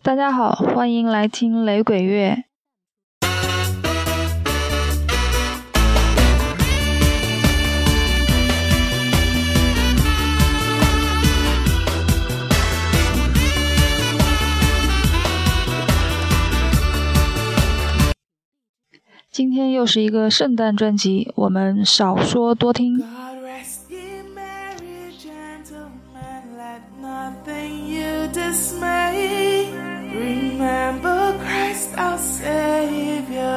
大家好欢迎来听雷鬼乐今天又是一个圣诞专辑我们少说多听。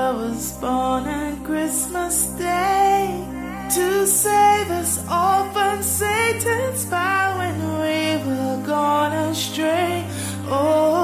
I was born on Christmas Day to save us all from Satan's power when we were gone astray. Oh.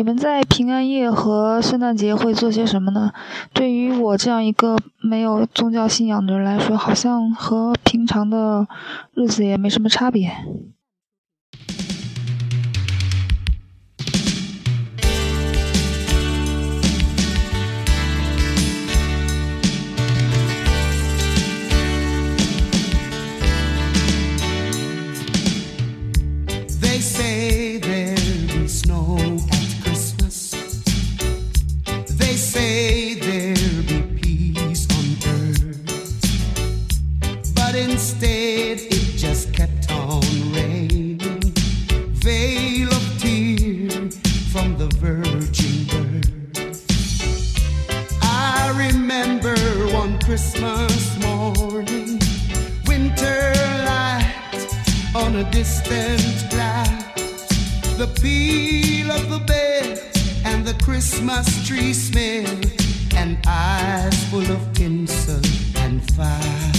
你们在平安夜和圣诞节会做些什么呢？对于我这样一个没有宗教信仰的人来说好像和平常的日子也没什么差别。Christmas morning, winter light on a distant cloud. The peal of the bell and the Christmas tree smell, and eyes full of tinsel and fire.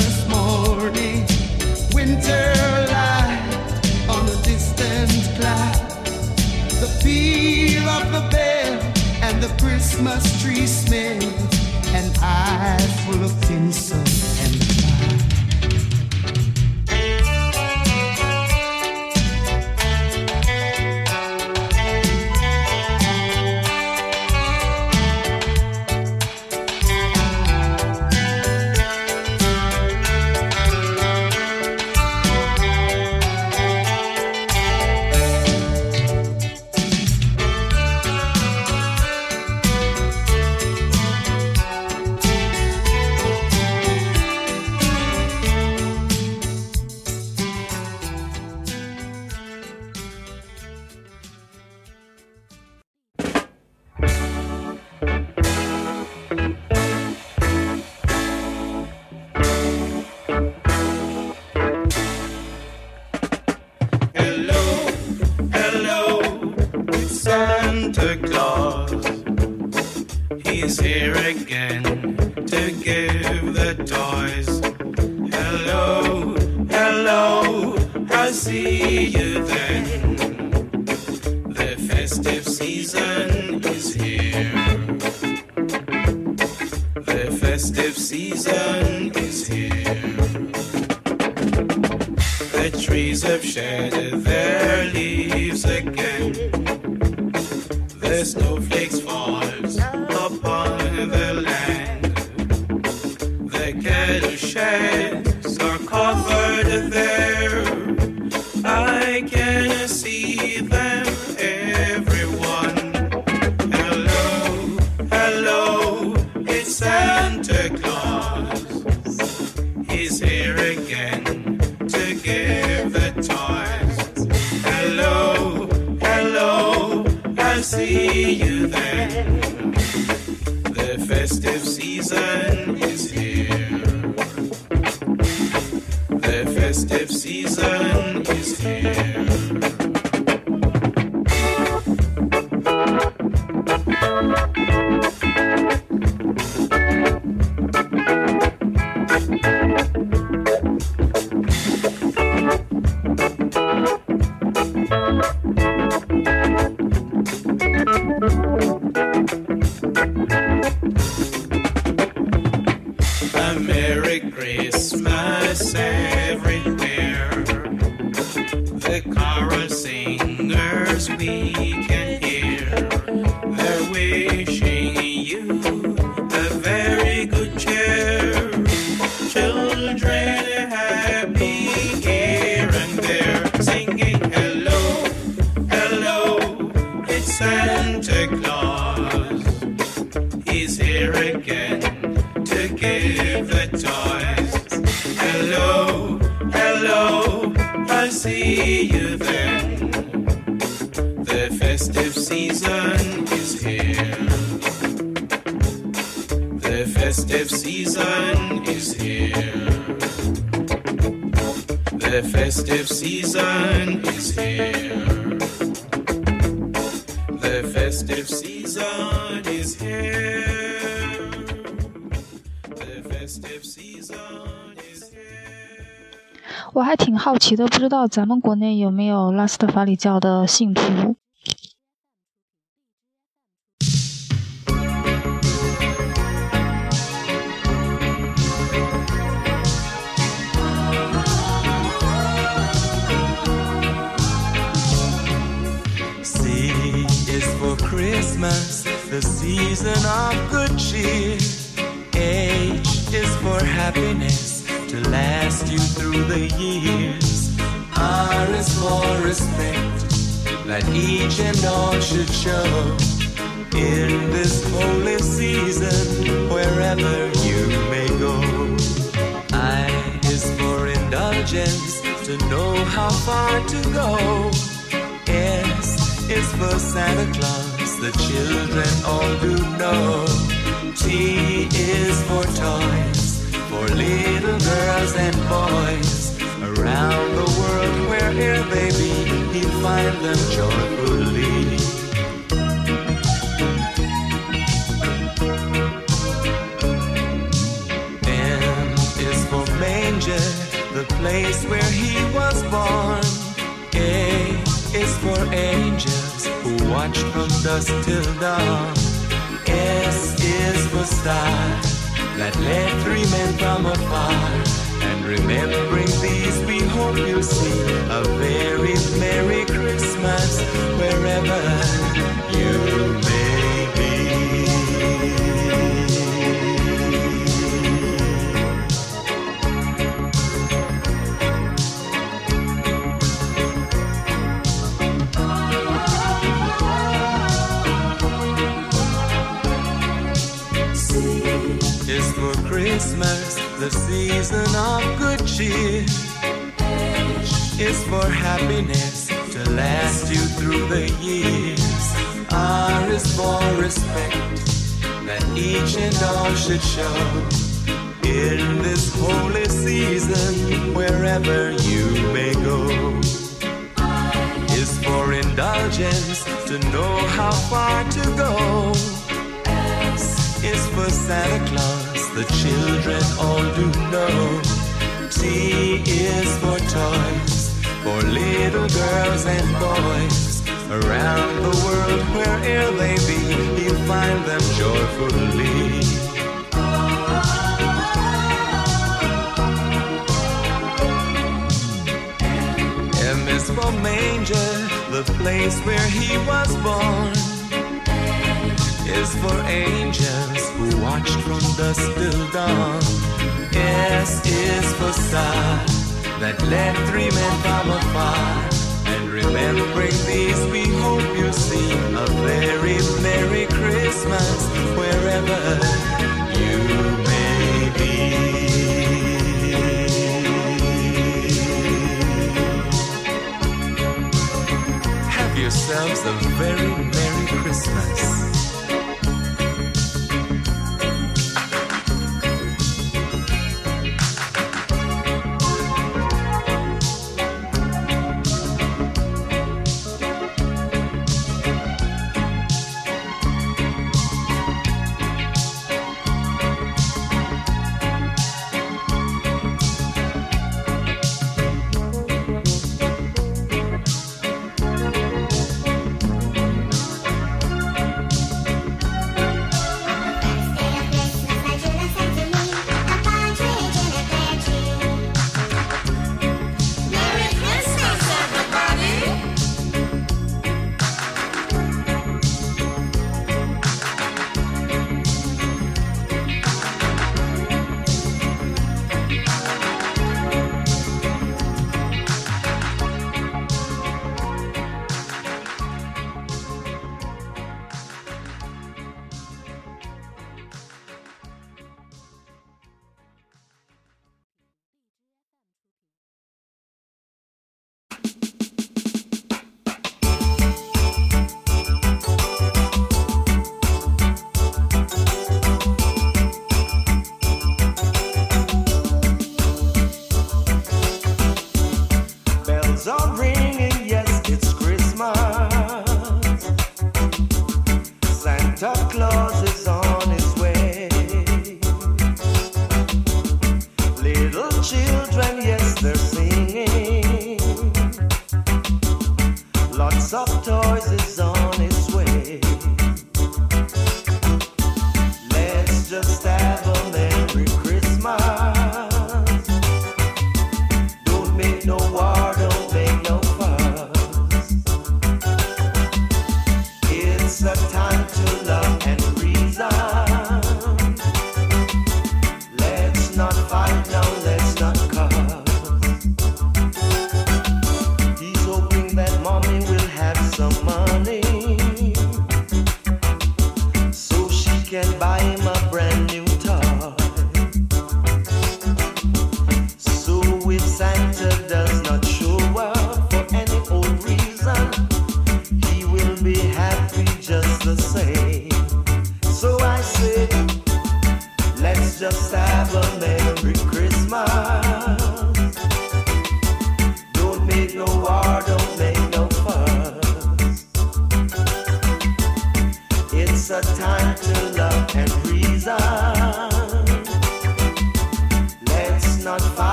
small festive season is here. The trees have shedded their leaves again. The snowflakes fall. season is here. The festive season. weekend. festive season is here the festive season is here the festive season is here the festive season is here the festive season is here 我还挺好奇的不知道咱们国内有没有拉斯特法里教的信徒 the season of good cheer. H is for happiness to last you through the years. R is for respect that each and all should show. In this holy season, wherever you may go. I is for indulgence to know how far to go. S is for Santa Claus, the children all do know. T is for toys, for little girls and boys. Around the world, wherever they be, he'll find them joyfully. M is for manger, the place where he was born. A is for angels who watch from dusk till dawn. S is for star that led three men from afar. And remembering these, we hope you'll see a very Merry Christmas wherever Christmas, the season of good cheer. Is for happiness to last you through the years. R is for respect that each and all should show. In this holy season, wherever you may go, is for indulgence to know how far to go. Is for Santa Claus, the children all do know. T is for toys, for little girls and boys. Around the world, where'er they be, you'll find them joyfully. M is for manger, the place where he was born is for angels who watched from dusk till dawn. S is for star that led three men from afar. And remembering these, we hope you see a very Merry Christmas wherever you may be. Have yourselves a very Merry Christmas.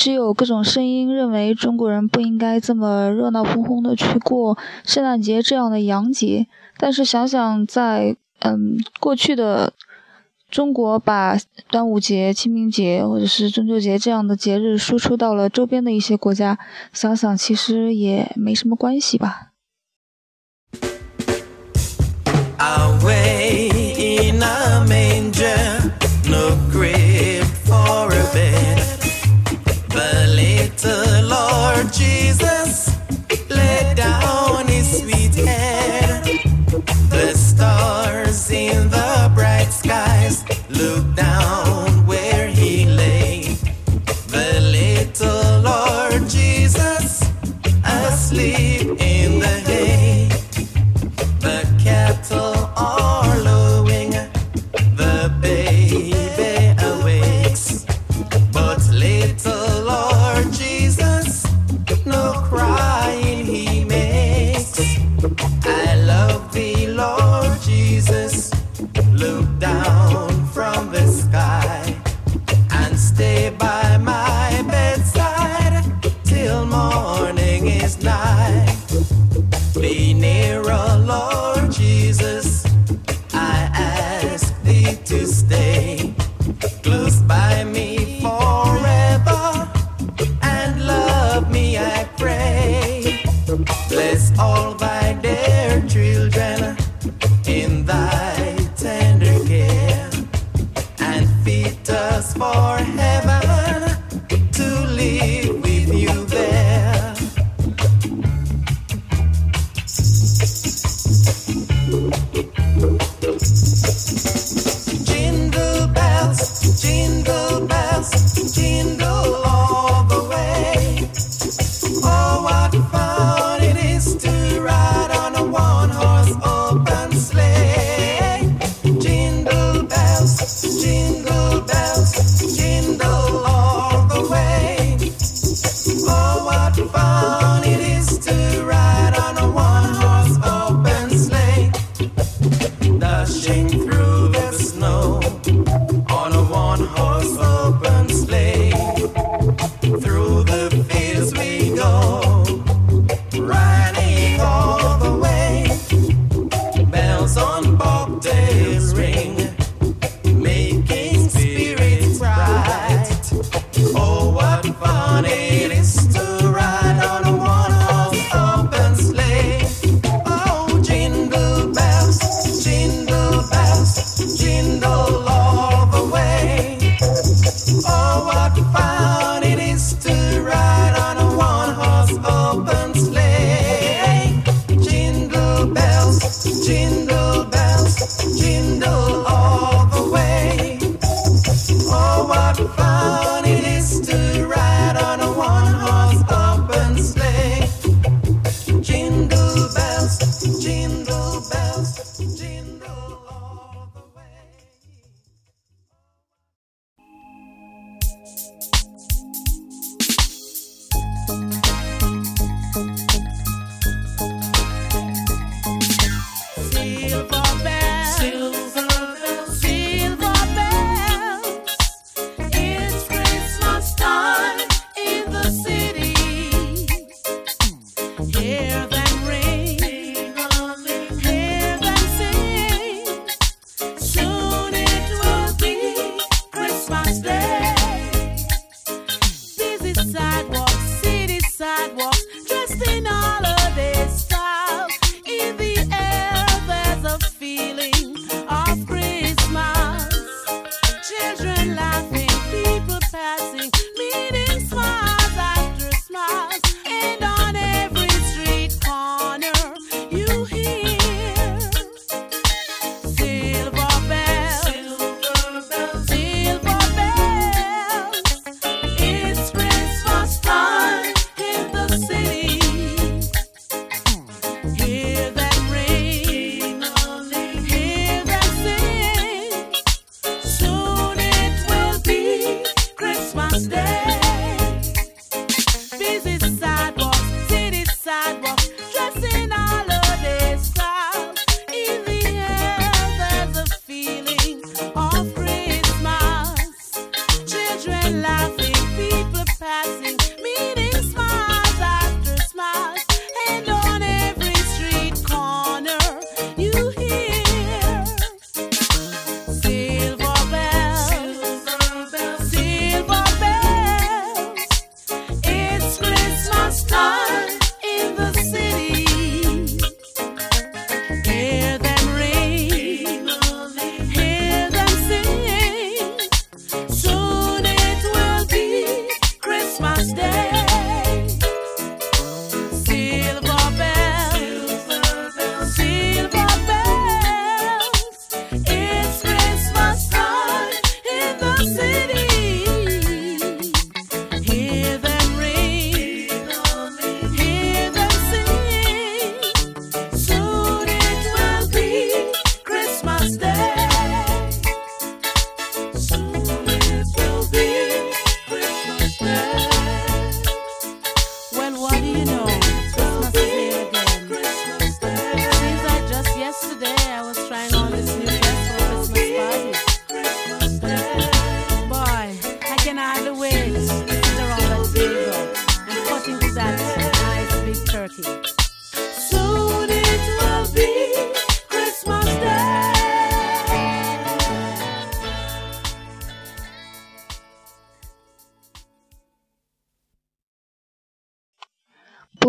只有各种声音认为中国人不应该这么热闹哄哄的去过圣诞节这样的洋节但是想想在嗯过去的中国把端午节清明节或者是中秋节这样的节日输出到了周边的一些国家想想其实也没什么关系吧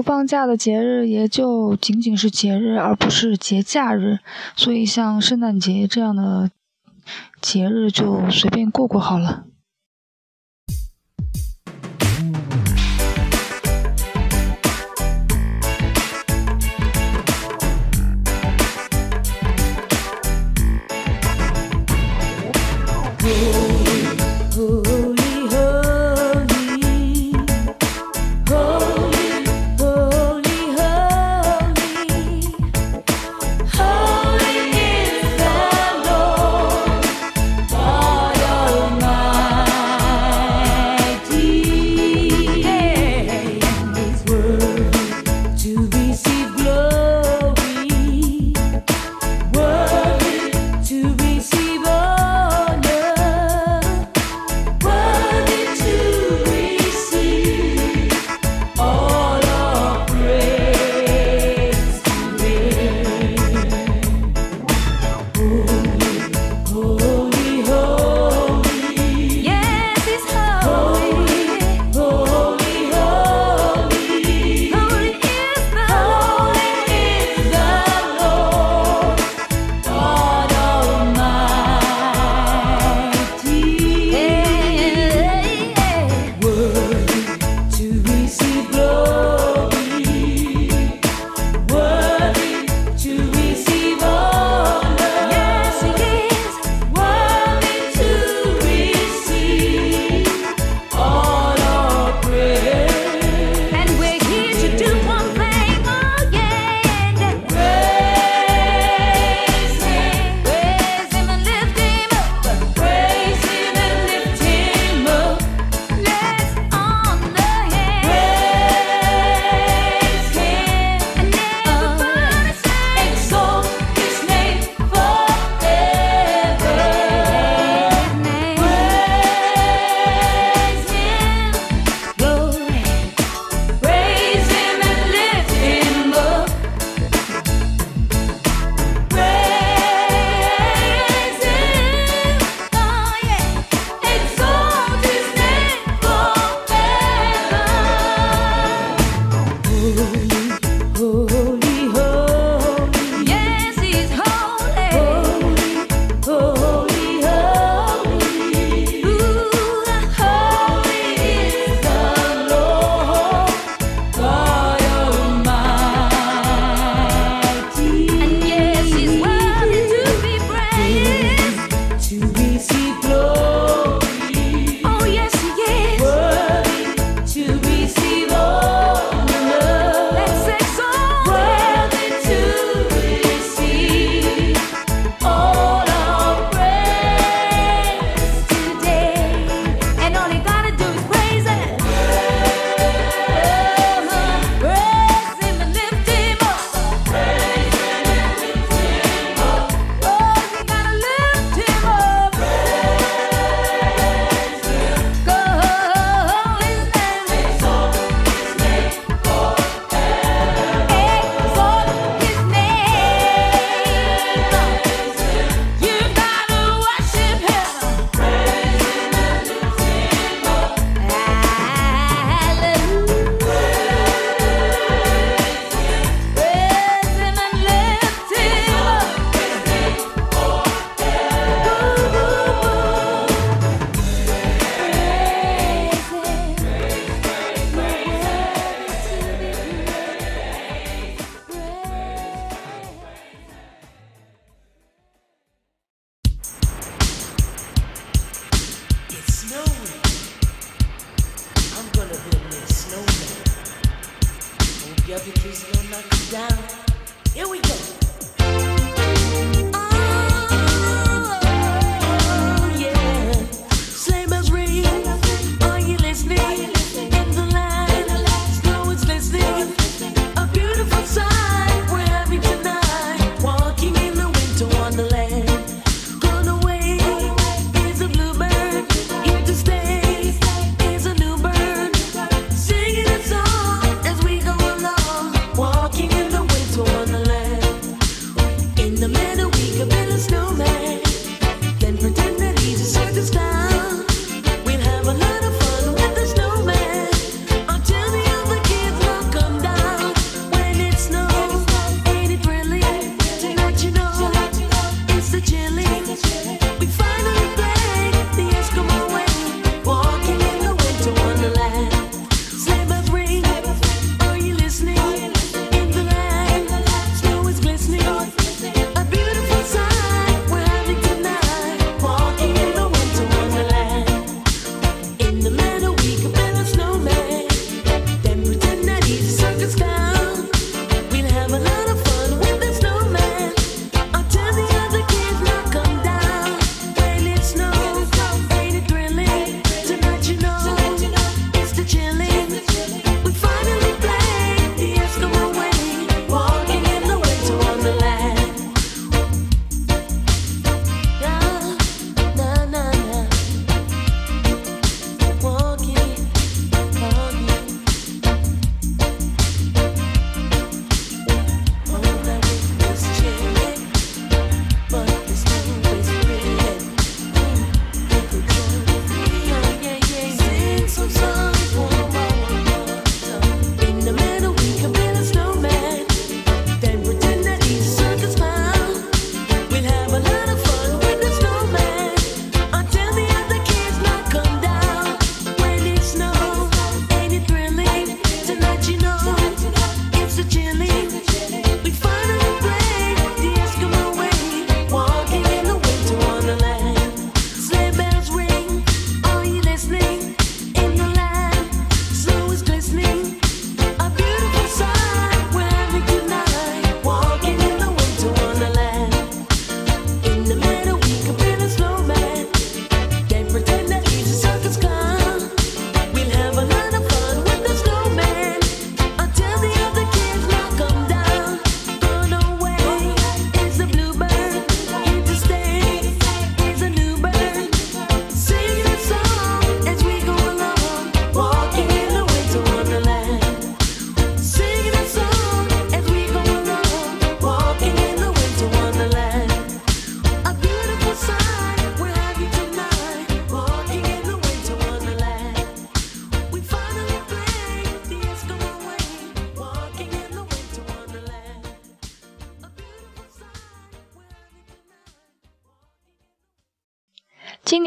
放假的节日也就仅仅是节日而不是节假日。所以像圣诞节这样的节日就随便过过好了。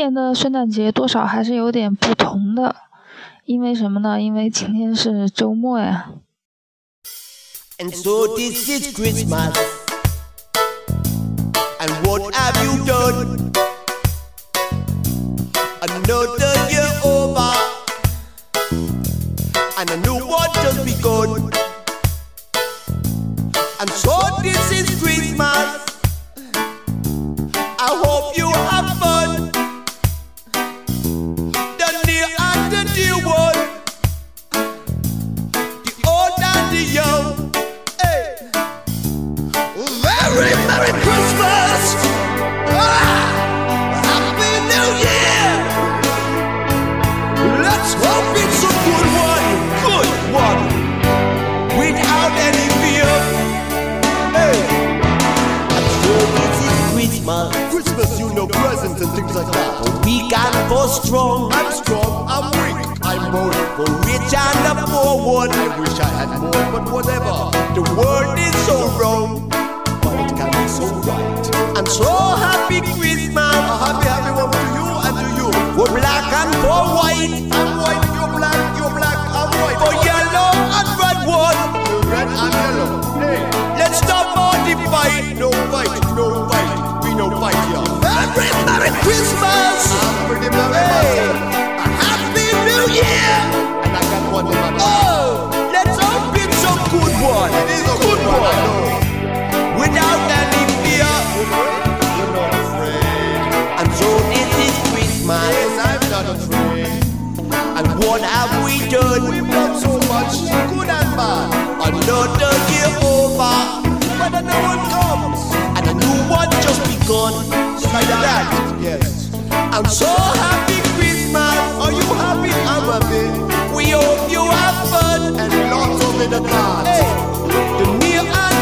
年的圣诞节多少还是有点不同的，因为什么呢？因为今天是周末呀。And so this is Christmas. And what have you done? Another year over. And a new one just begun. And so this is Christmas. One. I wish I had more, but whatever. The world is so wrong, But it can be so right. and so happy Christmas. A happy, happy one to you and to you. For black and for white, I'm white, you're black, you're black, I'm white. for yellow and red one. Red, I'm yellow. Hey, Let's stop all the fight. no fight, no fight. We no fight here. Merry, Merry Christmas! I'm pretty merry Hey, myself. a Happy New Year! And I got one in my mind. Oh, let's hope it's a good one. It is a good one, I know. Without any fear. You're not afraid. And so this is Christmas. Yes, I'm not afraid. And what have we done? We've done so much, good and bad. Another year over. But another one comes. And a new one just begun. Like that. Yes. I'm so happy lots of it heart. Hey, the near and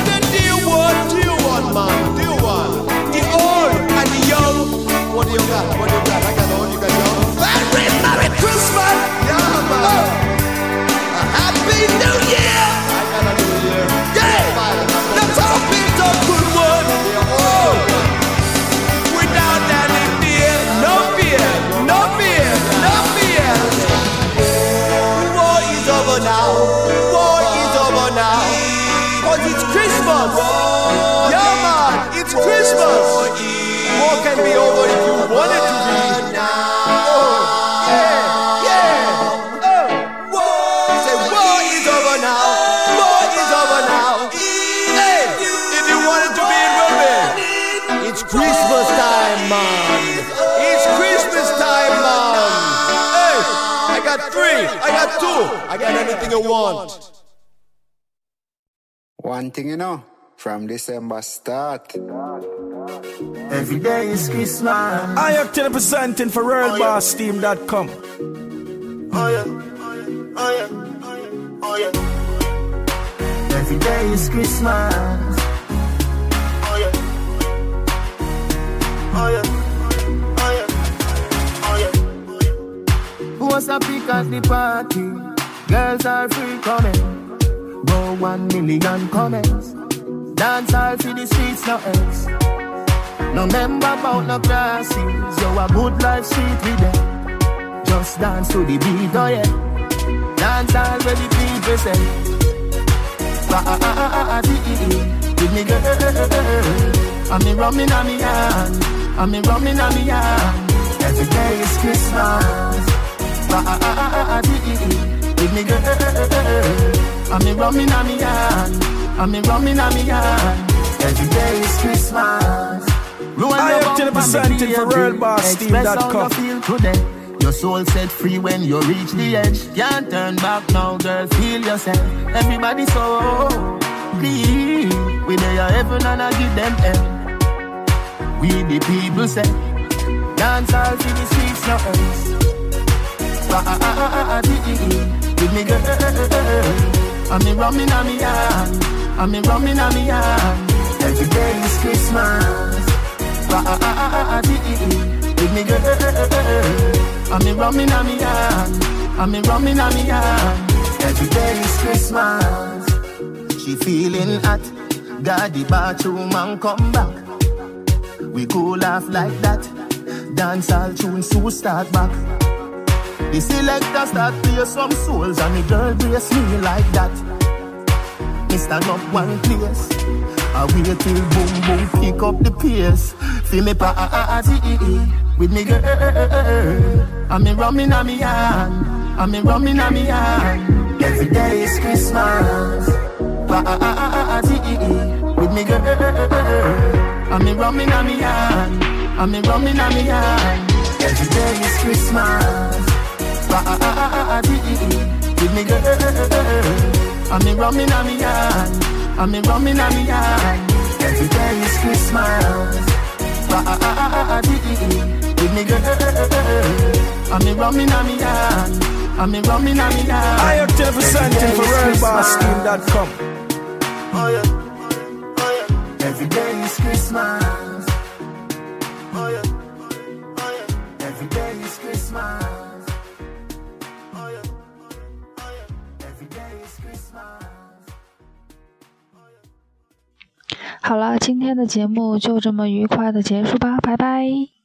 got two. I got anything you want. One thing you know, from December start. Every day is Christmas. I am representing for worldbossteam.com. Oh, oh yeah, oh yeah, oh yeah. Every day is Christmas. Oh yeah, oh yeah, was a pick at the party? Girls are free coming. Go one million comments. Dance all for the streets, no else. No member about no classes. Yo, a good life sweet with them. Just dance to the beat, oh yeah. Dance all where the people say. Ah ah ah ah ah dee. Give me girl. I'm me rumming on me hand. I'm me rumming on me hand. Every day is Christmas. Ah, ah, ah, give me girl. Eh, eh, eh, I'm me rumming on me hand. I'm rumming on me hand. Every day is Christmas. Roll I am bump and for happy. worldbossteam.com. Express how you feel today. Your soul set free when you reach the edge. Can't turn back now, girl. Feel yourself. Everybody so clean. We there your heaven and I give them hell. We the people say dance all to the streets, no else. Ah ah ah ah, ah me girl. Eh, eh, eh, I'm me rumming on me ah. hand. I'm me rumming on me hand. Every day is Christmas. Give me girl. I'm me rumming on me hand. I'm me rumming on me hand. Every day is Christmas. She feeling hot. The bathroom and come back. We go laugh like that. Dance all tunes to start back. The selector start play some souls and the girl brace me like that. Me stand up one place. I wait till boom boom pick up the pace. Feel me party ah, ah, ah, eh, eh, with me girl. I'm me rumming on me hand. I'm me rumming on me hand. Every day is Christmas. Party eh, with me girl. I'm me rumming on me hand. I'm me rumming on me hand. Every day is Christmas. Party with ah, ah, ah, me girl. I'm me rumming on me hand. I'm me rumming on me hand. Every day is Christmas. Party with me girl. I'm me rumming on me hand. I'm me rumming on me hand. I am representing Every for day is oh, oh yeah, oh yeah. Every day is Christmas. 好了，今天的节目就这么愉快的结束吧，拜拜。